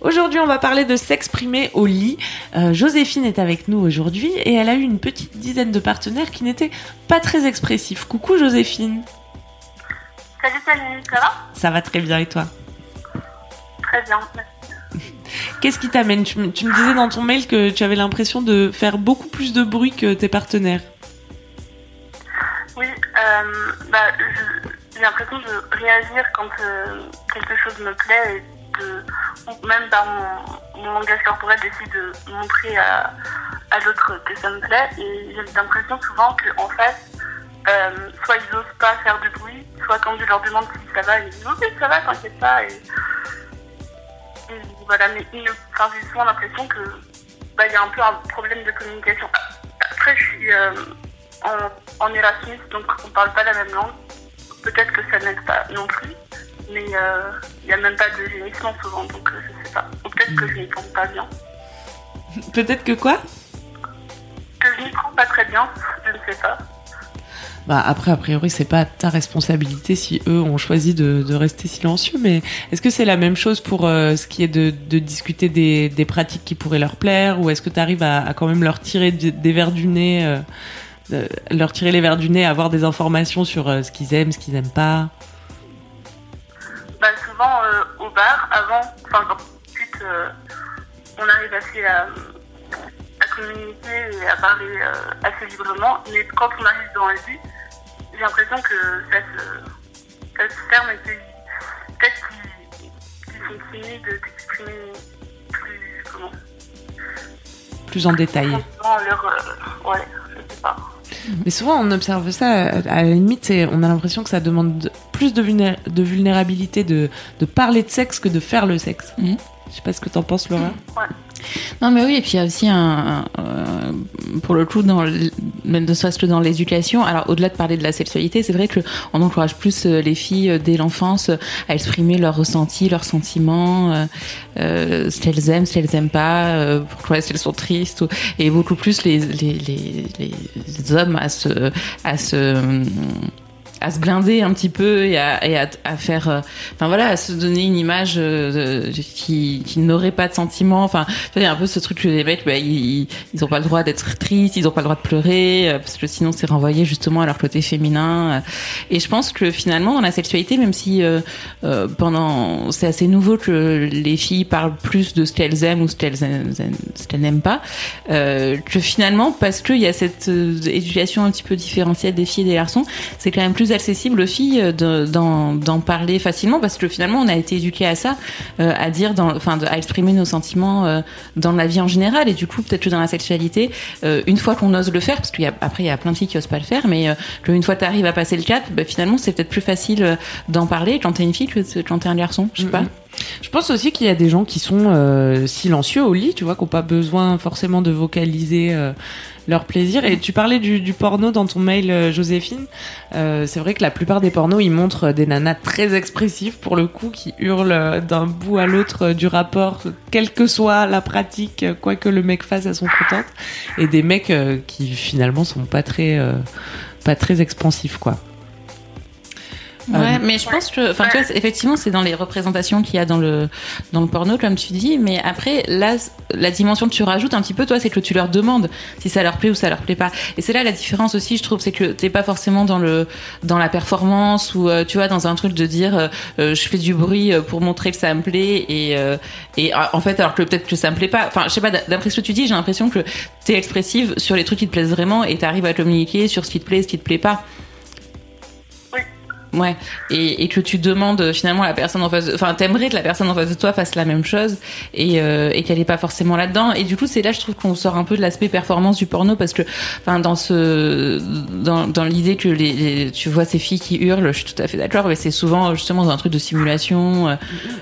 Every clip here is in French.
Aujourd'hui, on va parler de s'exprimer au lit. Euh, Joséphine est avec nous aujourd'hui et elle a eu une petite dizaine de partenaires qui n'étaient pas très expressifs. Coucou Joséphine. Salut, salut, ça va? Ça va très bien et toi? Très bien, merci. Qu'est-ce qui t'amène? Tu, me- tu me disais dans ton mail que tu avais l'impression de faire beaucoup plus de bruit que tes partenaires. Oui, euh, bah, j'ai l'impression de réagir quand euh, quelque chose me plaît et même par mon, langage corporel, j'essaie de montrer à, à l'autre que ça me plaît. Et j'ai l'impression souvent qu'en face, euh, soit ils n'osent pas faire du bruit, soit quand je leur demande si ça va, ils disent oui, ça va, t'inquiète pas. Et, et j'ai souvent l'impression que bah, il y a un peu un problème de communication. Après, je suis euh, en, en Erasmus, donc on parle pas la même langue. Peut-être que ça n'aide pas non plus, mais euh, il n'y a même pas de gémissement souvent, donc euh, je sais pas. Ou peut-être que je n'y prends pas bien. Peut-être que quoi? Que je n'y prends pas très bien, je ne sais pas. Bah après, a priori, c'est pas ta responsabilité si eux ont choisi de, de rester silencieux, mais est-ce que c'est la même chose pour euh, ce qui est de, de discuter des, des pratiques qui pourraient leur plaire, ou est-ce que tu arrives à, à quand même leur tirer des, des verres du nez, euh, euh, leur tirer les verres du nez, avoir des informations sur euh, ce qu'ils aiment, ce qu'ils aiment pas? Souvent euh, au bar, avant, enfin quand ensuite euh, on arrive assez à, à communiquer et à parler euh, assez librement, mais quand on arrive dans le lit, j'ai l'impression que ça se, ça se ferme et peut-être qu'ils sont timides d'exprimer plus, comment, plus en détail leur, euh, ouais, je sais pas. Mais souvent, on observe ça, à la limite, on a l'impression que ça demande plus de, vulné- de vulnérabilité de, de parler de sexe que de faire le sexe. Mhm. Je sais pas ce que t'en penses, Laura. Non mais oui, et puis il y a aussi un, un, euh, pour le coup, dans même ne serait-ce que dans l'éducation, alors au-delà de parler de la sexualité, c'est vrai que on encourage plus euh, les filles euh, dès l'enfance à exprimer leurs ressentis, leurs sentiments, euh, ce qu'elles aiment, ce qu'elles aiment pas, euh, pourquoi est-ce qu'elles sont tristes, ou- et beaucoup plus les, les, les, les, les hommes à se, à se à se blinder un petit peu et à, et à, à faire euh, enfin voilà à se donner une image euh, qui, qui n'aurait pas de sentiments enfin il y a un peu ce truc que les mecs bah, ils, ils ont pas le droit d'être tristes ils ont pas le droit de pleurer euh, parce que sinon c'est renvoyé justement à leur côté féminin euh. et je pense que finalement dans la sexualité même si euh, pendant c'est assez nouveau que les filles parlent plus de ce qu'elles aiment ou ce qu'elles n'aiment pas que finalement parce qu'il y a cette éducation un petit peu différentielle des filles et des garçons c'est quand même plus accessible aux filles euh, de- d'en parler facilement parce que finalement on a été éduqué à ça euh, à dire dans enfin à exprimer nos sentiments euh, dans la vie en général et du coup peut-être que dans la sexualité euh, une fois qu'on ose le faire parce qu'après il y a plein de filles qui osent pas le faire mais que une fois tu arrives à passer le cap bah, finalement c'est peut-être plus facile d'en parler quand t'es une fille que quand t'es un garçon je sais pas. Je pense aussi qu'il y a des gens qui sont silencieux au lit, tu vois, qui n'ont pas besoin forcément de vocaliser leur plaisir. Et tu parlais du, du porno dans ton mail, euh, Joséphine. Euh, c'est vrai que la plupart des pornos, ils montrent des nanas très expressives, pour le coup, qui hurlent euh, d'un bout à l'autre euh, du rapport, quelle que soit la pratique, quoi que le mec fasse, elles sont contentes. Et des mecs qui finalement sont pas très, euh, pas très expansifs, quoi. Ouais, mais je pense que, enfin, tu vois, effectivement, c'est dans les représentations qu'il y a dans le dans le porno, comme tu dis. Mais après, là, la dimension que tu rajoutes un petit peu, toi, c'est que tu leur demandes si ça leur plaît ou ça leur plaît pas. Et c'est là la différence aussi, je trouve, c'est que t'es pas forcément dans le dans la performance ou euh, tu vois dans un truc de dire euh, euh, je fais du bruit pour montrer que ça me plaît et et en fait alors que peut-être que ça me plaît pas. Enfin, je sais pas. D'après ce que tu dis, j'ai l'impression que t'es expressive sur les trucs qui te plaisent vraiment et t'arrives à communiquer sur ce qui te plaît, ce qui te plaît pas. Ouais, et, et, que tu demandes euh, finalement à la personne en face, enfin t'aimerais que la personne en face de toi fasse la même chose et, euh, et qu'elle est pas forcément là-dedans. Et du coup, c'est là je trouve qu'on sort un peu de l'aspect performance du porno parce que, enfin dans ce, dans, dans l'idée que les, tu vois ces filles qui hurlent, je suis tout à fait d'accord, mais c'est souvent justement dans un truc de simulation, euh,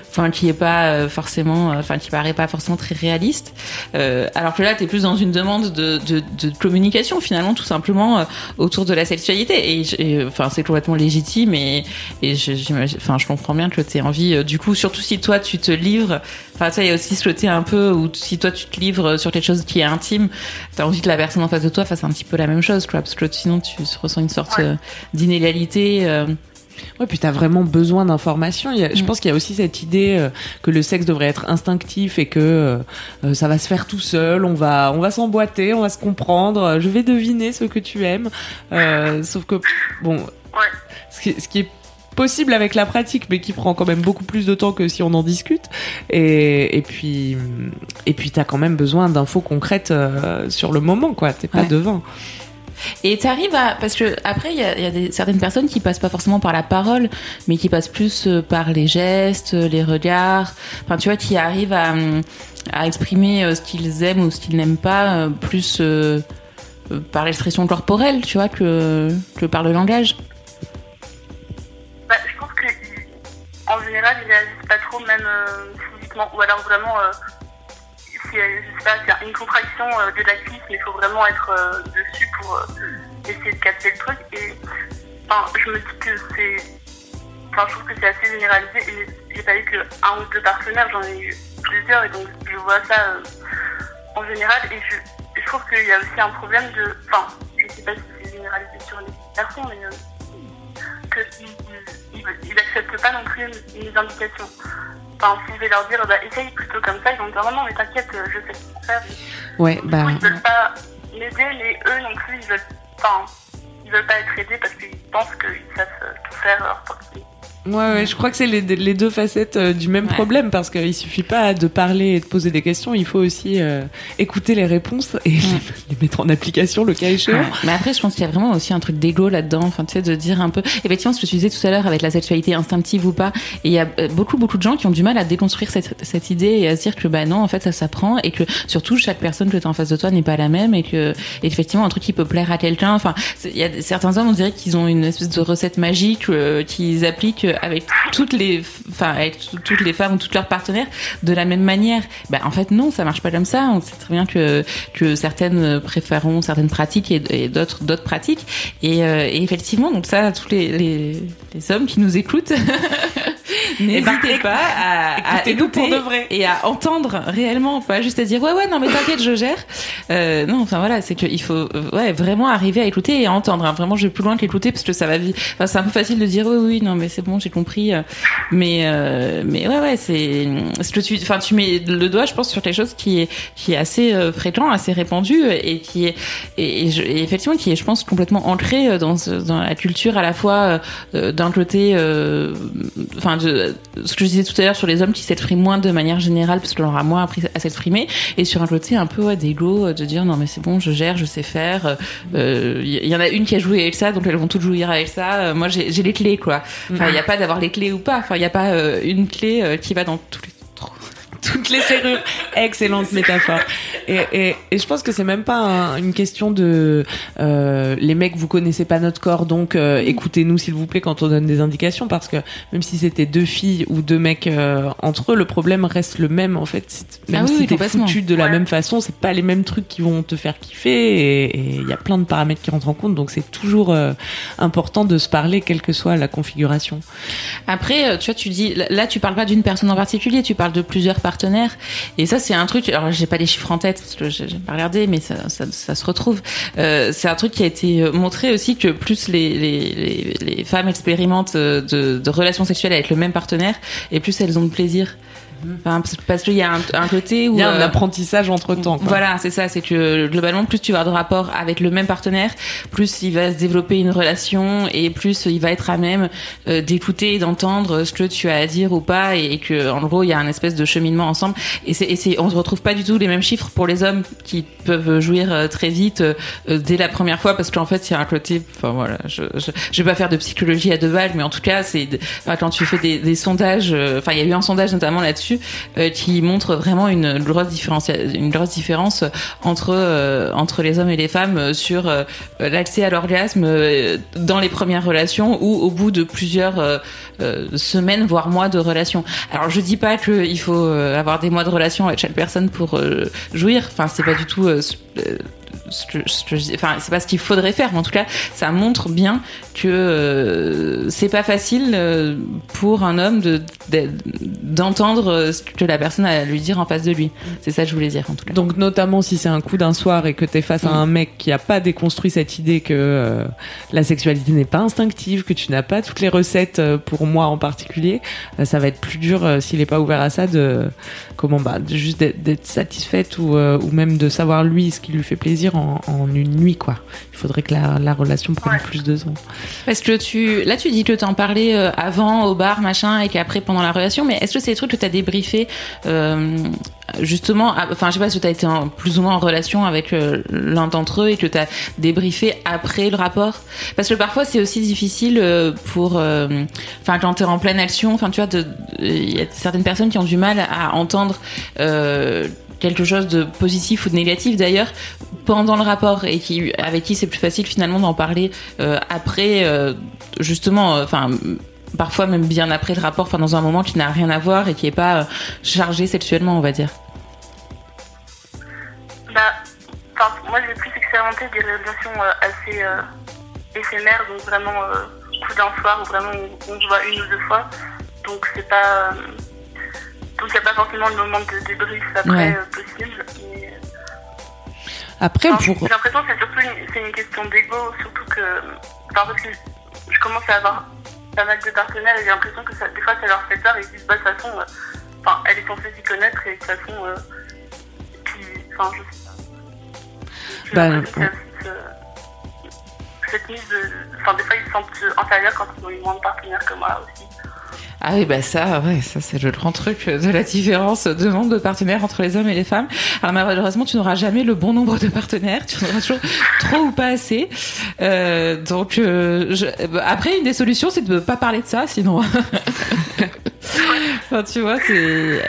enfin qui est pas forcément, enfin qui paraît pas forcément très réaliste. alors que là, t'es plus dans une demande de, de, de communication finalement, tout simplement autour de la sexualité. Et, enfin c'est complètement légitime et, je, enfin, je comprends bien que tu aies envie, euh, du coup, surtout si toi tu te livres, enfin, ça, il y a aussi ce côté un peu où si toi tu te livres sur quelque chose qui est intime, tu as envie que la personne en face de toi fasse un petit peu la même chose, quoi, parce que sinon tu ressens une sorte euh, d'inégalité. Euh. Ouais, puis t'as vraiment besoin d'informations. Je mm. pense qu'il y a aussi cette idée que le sexe devrait être instinctif et que ça va se faire tout seul. On va, on va s'emboîter, on va se comprendre. Je vais deviner ce que tu aimes. sauf que bon, ce qui, est possible avec la pratique, mais qui prend quand même beaucoup plus de temps que si on en discute. Et, et puis, et puis t'as quand même besoin d'infos concrètes euh, sur le moment, quoi. T'es pas devant. Et t'arrives à parce que après il y a, y a des, certaines personnes qui passent pas forcément par la parole, mais qui passent plus euh, par les gestes, les regards. Enfin, tu vois, qui arrivent à, à exprimer euh, ce qu'ils aiment ou ce qu'ils n'aiment pas, plus par l'expression corporelle, tu vois, que que par le langage. En général, ils réagissent pas trop, même euh, physiquement. Ou alors vraiment, euh, si, euh, je sais pas, y a une contraction de la cuisse, mais il faut vraiment être dessus pour essayer de capter le truc. Et enfin, je me dis que c'est. Enfin, je trouve que c'est assez généralisé. Et j'ai pas eu que un ou deux partenaires, j'en ai eu plusieurs, et donc je vois ça en général. Et je, je trouve qu'il y a aussi un problème de. Enfin, je sais pas si c'est généralisé sur les personnes, mais que ils n'acceptent pas non plus mes indications. Enfin, si je vais leur dire, bah, essaye plutôt comme ça, ils vont me dire, non, non, mais t'inquiète, je sais ce faire. Ouais, bah. Coup, ils veulent pas m'aider, mais eux non plus, ils veulent, enfin, ils veulent pas être aidés parce qu'ils pensent qu'ils savent tout faire qu'ils Ouais, ouais, je crois que c'est les, les, deux facettes euh, du même problème parce qu'il suffit pas de parler et de poser des questions, il faut aussi euh, écouter les réponses et les, mettre en application le cas échéant. Mais après, je pense qu'il y a vraiment aussi un truc d'ego là-dedans, enfin, tu sais, de dire un peu. Effectivement, ce que tu disais tout à l'heure avec la sexualité instinctive ou pas, et il y a euh, beaucoup, beaucoup de gens qui ont du mal à déconstruire cette, cette idée et à se dire que bah non, en fait, ça s'apprend et que surtout chaque personne que tu as en face de toi n'est pas la même et que effectivement un truc qui peut plaire à quelqu'un. Enfin, il y a certains hommes, on dirait qu'ils ont une espèce de recette magique qu'ils appliquent avec toutes les, enfin, avec toutes les femmes ou tous leurs partenaires de la même manière. Ben, en fait, non, ça marche pas comme ça. On sait très bien que, que certaines préféreront certaines pratiques et, d'autres, d'autres pratiques. Et, euh, et, effectivement, donc ça, tous les, les, les hommes qui nous écoutent, n'hésitez pas à, à écouter pour de vrai. et à entendre réellement, pas juste à dire ouais ouais non mais t'inquiète je gère. Euh, non enfin voilà c'est qu'il faut euh, ouais vraiment arriver à écouter et à entendre. Hein. Vraiment je vais plus loin qu'écouter parce que ça va vite. Enfin, c'est un peu facile de dire oui oui non mais c'est bon j'ai compris. Mais euh, mais ouais ouais c'est ce que tu enfin tu mets le doigt je pense sur quelque chose qui est qui est assez euh, fréquent assez répandu et qui est et, et, effectivement qui est je pense complètement ancré dans dans la culture à la fois euh, d'un côté enfin de ce que je disais tout à l'heure sur les hommes qui s'expriment moins de manière générale parce qu'on leur a moins appris à s'exprimer et sur un côté un peu ouais, d'égo de dire non mais c'est bon je gère je sais faire il euh, y, en a une qui a joué avec ça donc elles vont toutes jouir avec ça euh, moi j'ai les clés quoi. Enfin il n'y a pas d'avoir les clés ou pas enfin il n'y a pas euh, une clé qui va dans tous les toutes les serrures. Excellente métaphore. Et, et, et, je pense que c'est même pas une question de euh, les mecs vous connaissez pas notre corps donc euh, écoutez-nous s'il vous plaît quand on donne des indications parce que même si c'était deux filles ou deux mecs euh, entre eux le problème reste le même en fait même ah si t'es foutu de la même façon c'est pas les mêmes trucs qui vont te faire kiffer et il y a plein de paramètres qui rentrent en compte donc c'est toujours euh, important de se parler quelle que soit la configuration. Après tu vois tu dis là tu parles pas d'une personne en particulier tu parles de plusieurs parties Et ça, c'est un truc. Alors, j'ai pas les chiffres en tête parce que j'ai pas regardé, mais ça, ça, se retrouve. Euh, c'est un truc qui a été montré aussi que plus les femmes expérimentent euh, de, de relations sexuelles avec le même partenaire, et plus elles ont de plaisir. Enfin, parce- qu'il y a un, un côté où Il y a un euh, apprentissage entre temps. voilà, c'est ça, c'est que globalement, plus tu vas avoir de rapport avec le même partenaire, plus il va se développer une relation et plus il va être à même euh, d'écouter et d'entendre ce que tu as à dire ou pas et, et que en gros il y a un espèce de cheminement ensemble. Et c'est, et c'est, on se retrouve pas du tout les mêmes chiffres pour les hommes qui peuvent jouir euh, très vite euh, euh, dès la première fois parce qu'en fait il y a un côté, enfin voilà, je, je, je vais pas faire de psychologie à deux balles, mais en tout cas c'est enfin, quand tu fais des, des sondages, euh, enfin il y a eu un sondage notamment là-dessus euh, qui montre vraiment une grosse différence, une grosse différence entre euh, entre les hommes et les femmes euh, sur euh, l'accès à l'orgasme euh, dans les premières relations ou au bout de plusieurs euh, euh, semaines voire mois de relation. Alors je dis pas qu'il faut euh, avoir des mois de relation avec chaque personne pour euh, jouir. Enfin c'est pas du tout euh, ce- euh, que, enfin c'est pas ce qu'il faudrait faire mais en tout cas ça montre bien que euh, c'est pas facile euh, pour un homme de- d'entendre euh, ce que la personne a à lui dire en face de lui c'est ça que je voulais dire en tout cas Donc notamment si c'est un coup d'un soir et que t'es face à Mm. un mec qui a pas déconstruit cette idée que euh, la sexualité n'est pas instinctive, que tu n'as pas toutes les recettes euh, pour moi en particulier, euh, ça va être plus dur s'il est pas ouvert à ça de comment bah de juste d'être- satisfaite ou ou même de savoir lui ce qui lui fait plaisir en, en une nuit quoi. Il faudrait que la, la relation prenne Ouais. plus de temps. Parce que tu, là, tu dis que t'en parlais avant au bar, machin, et qu'après pendant la relation. Mais est-ce c'est des trucs que t'as débriefé euh, justement Enfin, je sais pas si t'as été en, plus ou moins en relation avec euh, l'un d'entre eux et que t'as débriefé après le rapport? Parce que parfois, c'est aussi difficile euh, pour, enfin, quand t'es en pleine action. Enfin, tu vois, il y a certaines personnes qui ont du mal à entendre. Quelque chose de positif ou de négatif d'ailleurs pendant le rapport et qui avec qui c'est plus facile finalement d'en parler après justement enfin parfois même bien après le rapport enfin dans un moment qui n'a rien à voir et qui est pas euh, chargé sexuellement on va dire Bah, moi j'ai plus expérimenté des relations euh, assez euh, éphémères, donc vraiment euh, coup d'un soir ou vraiment on se voit une ou deux fois. Donc c'est pas. euh, donc il n'y a pas forcément le moment de débrief après Ouais. possible. Mais, Après enfin, pour J'ai l'impression que c'est surtout une, une question d'ego, surtout que. Enfin, parce que je commence à avoir pas mal de partenaires et j'ai l'impression que ça, des fois ça leur fait peur et ils disent bah de toute façon, euh, enfin, elle est censée s'y connaître et de toute façon, euh, puis, enfin, je sais pas. Bah, ce- cette mise de. Enfin, des fois ils se sentent inférieurs quand ils ont eu moins de partenaires que moi aussi. Ah oui bah ça ouais ça c'est le grand truc de la différence de nombre de partenaires entre les hommes et les femmes alors malheureusement tu n'auras jamais le bon nombre de partenaires tu en auras toujours trop ou pas assez euh, donc euh, je- après une des solutions c'est de ne pas parler de ça sinon Enfin, tu vois, c'est. euh,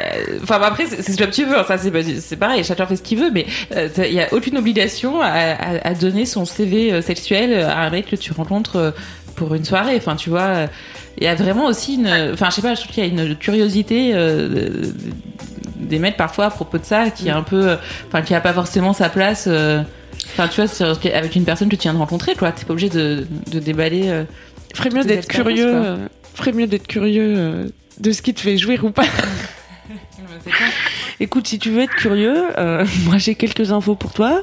Enfin, après, c'est comme tu veux. Enfin, c'est pareil, chacun fait ce qu'il veut, mais euh, il y a aucune obligation à, donner son CV euh, sexuel à un mec que tu rencontres euh, pour une soirée. Enfin, tu vois, euh, il y a vraiment aussi une. Enfin, je sais pas, je trouve qu'il y a une curiosité euh, de- des mecs parfois à propos de ça qui est un peu. euh, Enfin, qui a pas forcément sa place. euh, Enfin, tu vois, avec une personne que tu viens de rencontrer, quoi. T'es pas obligé de, de déballer. euh, ferait mieux d'être curieux, euh, ferait mieux d'être curieux euh, de ce qui te fait jouir ou pas. Écoute, si tu veux être curieux, euh, moi j'ai quelques infos pour toi.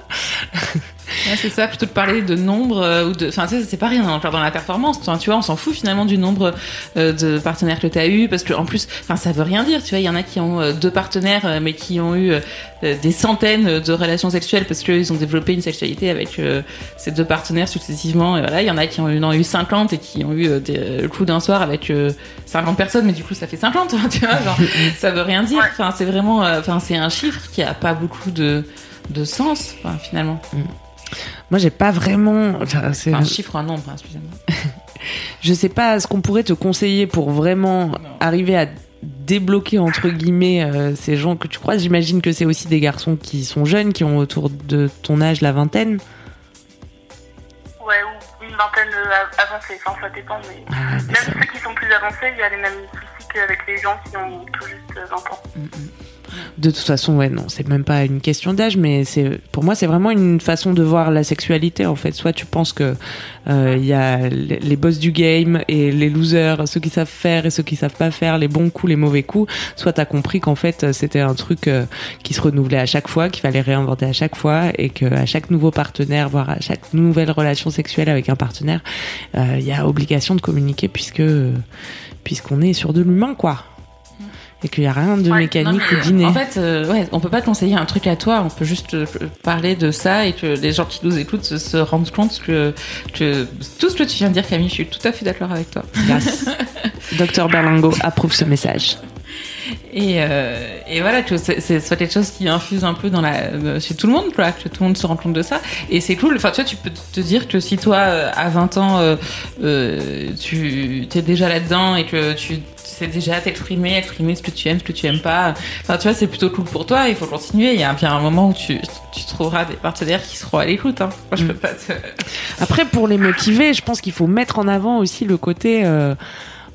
Ouais, c'est ça, plutôt de parler de nombre euh, ou de. Enfin, tu sais, c'est pas rien dans, dans la performance. Enfin, tu vois, on s'en fout finalement du nombre euh, de partenaires que tu as eu parce que en plus, enfin, ça veut rien dire. Tu vois, il y en a qui ont euh, deux partenaires mais qui ont eu des centaines de relations sexuelles parce qu'ils ont développé une sexualité avec euh, ces deux partenaires successivement. Et voilà, il y en a qui en ont eu 50 et qui ont eu euh, des, le coup d'un soir avec euh, 50 personnes, mais du coup, ça fait 50. hein, tu vois, genre, ça veut rien dire. Enfin, c'est vraiment. Enfin, c'est un chiffre qui a pas beaucoup de de sens, finalement. Moi j'ai pas vraiment. enfin, c'est- Enfin, un chiffre, un nombre, hein, excusez-moi. Je sais pas ce qu'on pourrait te conseiller pour vraiment arriver à débloquer entre guillemets euh, ces gens que tu croises. J'imagine que c'est aussi des garçons qui sont jeunes, qui ont autour de ton âge la vingtaine. Ouais, ou une vingtaine euh, av- avancée, enfin ça dépend, mais Ah, mais même ça- ceux qui sont plus avancés, il y a les mêmes soucis qu'avec les gens qui ont tout juste 20 ans. De toute façon, ouais, non, c'est même pas une question d'âge, mais c'est pour moi, c'est vraiment une façon de voir la sexualité. En fait, soit tu penses que euh, il y a les boss du game et les losers, ceux qui savent faire et ceux qui savent pas faire, les bons coups, les mauvais coups. Soit t'as compris qu'en fait, c'était un truc euh, qui se renouvelait à chaque fois, qu'il fallait réinventer à chaque fois, et que à chaque nouveau partenaire, voire à chaque nouvelle relation sexuelle avec un partenaire, euh, il y a obligation de communiquer puisque puisqu'on est sur de l'humain, quoi. Et qu'il y a rien de Ouais, mécanique Non, ou d'inné. En fait, euh, ouais, on peut pas te conseiller un truc à toi, on peut juste euh, parler de ça et que les gens qui nous écoutent se, se rendent compte que, que tout ce que tu viens de dire, Camille, je suis tout à fait d'accord avec toi. Yes. Docteur Berlingo approuve ce message. Et, euh, et voilà, que c'est soit quelque chose qui infuse un peu dans la, euh, chez tout le monde, quoi, que tout le monde se rend compte de ça. Et c'est cool. Enfin, tu vois, tu peux te dire que si toi, euh, à 20 ans, euh, euh, tu es déjà là-dedans et que tu sais déjà t'exprimer, exprimer ce que tu aimes, ce que tu aimes pas. Enfin, tu vois, c'est plutôt cool pour toi. Il faut continuer. Il y a bien un moment où tu, tu trouveras des partenaires qui seront à l'écoute. Hein. Moi, je Mm. peux pas te... Après, pour les motiver, je pense qu'il faut mettre en avant aussi le côté. euh,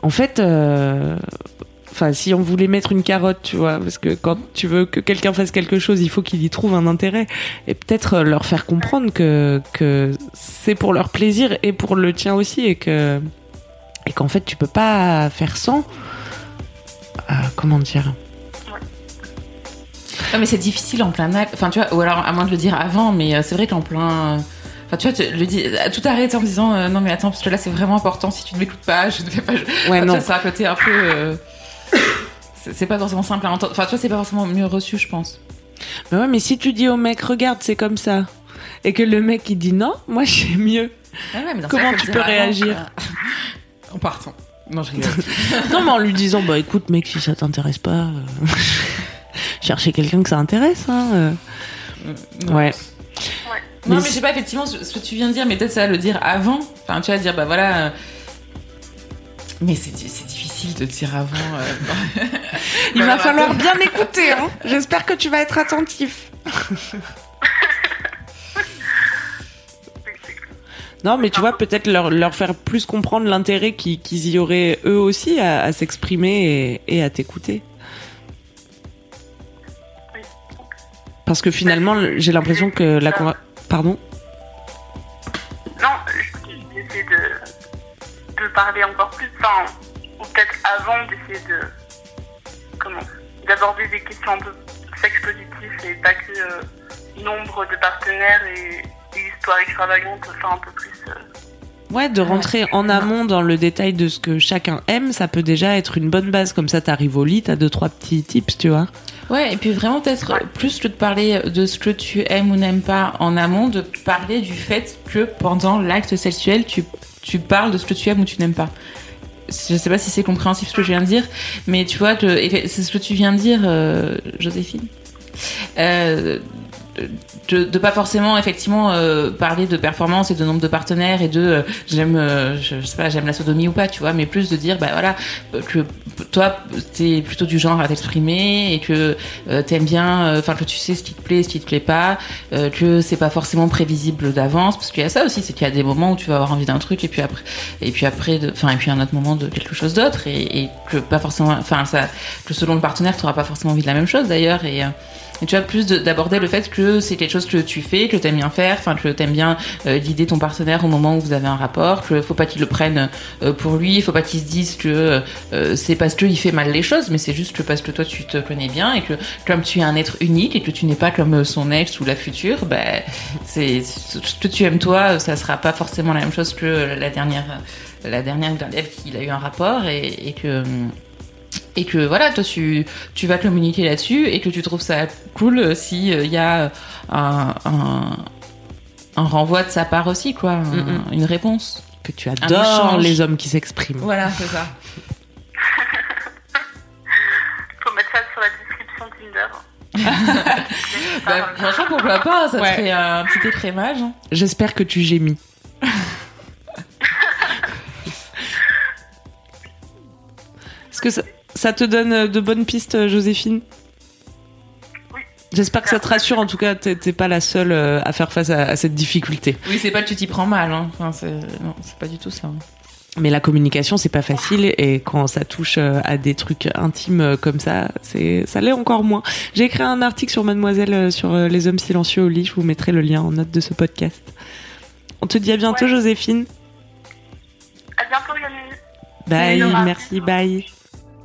en fait, euh, enfin, si on voulait mettre une carotte, tu vois, parce que quand tu veux que quelqu'un fasse quelque chose, il faut qu'il y trouve un intérêt, et peut-être euh, leur faire comprendre que que c'est pour leur plaisir et pour le tien aussi, et que et qu'en fait, tu peux pas faire sans. Euh, comment dire? Non, mais c'est difficile en plein acte. Enfin, tu vois, ou alors à moins de le dire avant, mais euh, c'est vrai qu'en plein. Enfin, tu vois, tu le dis, tout arrêter en me disant euh, non, mais attends, parce que là, c'est vraiment important. Si tu ne m'écoutes pas, je ne vais pas. Ouais, Enfin, tu non. vois, c'est un côté un peu. euh, c'est pas forcément simple à entendre. Enfin, tu vois, c'est pas forcément mieux reçu, je pense. Mais ouais, mais si tu dis au mec, regarde, c'est comme ça, et que le mec il dit non, moi j'ai mieux. Comment tu peux réagir En partant. Non, je rigole. Non, mais en lui disant, bah écoute, mec, si ça t'intéresse pas, euh, chercher quelqu'un que ça intéresse. Hein, euh. Non. Ouais. Non, Mais je sais pas effectivement ce, ce que tu viens de dire, mais peut-être ça le dire avant. Enfin, tu vas dire, bah voilà. euh, Mais c'est difficile de dire avant. euh, Il va falloir bien écouter. Hein. J'espère que tu vas être attentif. Non, mais tu vois, peut-être leur, leur faire plus comprendre l'intérêt qui- qu'ils y auraient eux aussi à, à s'exprimer et, et à t'écouter. Parce que finalement, le- j'ai l'impression que la Pardon? De, parler encore plus, enfin, ou peut-être avant d'essayer de. Comment D'aborder des questions un peu sexe positif et pas que euh, nombre de partenaires et, et histoire extravagante, enfin un peu plus. euh, Ouais, de rentrer en amont dans le détail de ce que chacun aime, ça peut déjà être une bonne base. Comme ça, t'arrives au lit, t'as deux, trois petits tips, tu vois. Ouais, et puis vraiment peut-être plus que de parler de ce que tu aimes ou n'aimes pas en amont, de parler du fait que pendant l'acte sexuel, tu, tu parles de ce que tu aimes ou tu n'aimes pas. Je sais pas si c'est compréhensible ce que je viens de dire, mais tu vois, que- c'est ce que tu viens de dire, euh, Joséphine. Euh, de, de pas forcément effectivement euh, parler de performance et de nombre de partenaires et de euh, j'aime euh, je, je sais pas j'aime la sodomie ou pas tu vois mais plus de dire bah voilà que toi t'es plutôt du genre à t'exprimer et que t'aimes bien enfin que tu sais ce qui te plaît ce qui te plaît pas que c'est pas forcément prévisible d'avance parce qu'il y a ça aussi c'est qu'il y a des moments où tu vas avoir envie d'un truc et puis après et puis après enfin et puis un autre moment de quelque chose d'autre et, que pas forcément enfin ça que selon le partenaire tu pas forcément envie de la même chose d'ailleurs et et tu vois, plus de- d'aborder le fait que c'est quelque chose que tu fais, que t'aimes bien faire, enfin que t'aimes bien euh, guider ton partenaire au moment où vous avez un rapport, que faut pas qu'il le prenne euh, pour lui, faut pas qu'il se dise que euh, c'est parce qu'il fait mal les choses, mais c'est juste que parce que toi tu te connais bien et que comme tu es un être unique et que tu n'es pas comme euh, son ex ou la future, ben c'est ce que tu aimes toi, ça sera pas forcément la même chose que la dernière la dernière avec laquelle il a eu un rapport et, et que et que voilà, toi tu, tu vas communiquer là-dessus et que tu trouves ça cool si il y a un, un, un renvoi de sa part aussi, quoi, un- Mm, une réponse. Que tu adores les hommes qui s'expriment. Voilà, c'est ça. faut mettre ça sur la description Tinder. Bah, franchement, pourquoi pas Ça Ouais. serait un petit écrémage. hein. J'espère que tu gémis. Est-ce que ça, ça te donne euh, de bonnes pistes, euh, Joséphine? Oui. J'espère que ça te rassure. En tout cas, t'es pas la seule euh, à faire face à, à cette difficulté. Oui, c'est pas que tu t'y prends mal. Hein. Enfin, c'est... Non, c'est pas du tout ça. hein. Mais la communication, c'est pas facile et quand ça touche à des trucs intimes comme ça, c'est ça l'est encore moins. J'ai écrit un article sur Mademoiselle sur les hommes silencieux au lit. Je vous mettrai le lien en note de ce podcast. On te dit à bientôt, Ouais. Joséphine. À bientôt, Camille. Bye, merci, bye.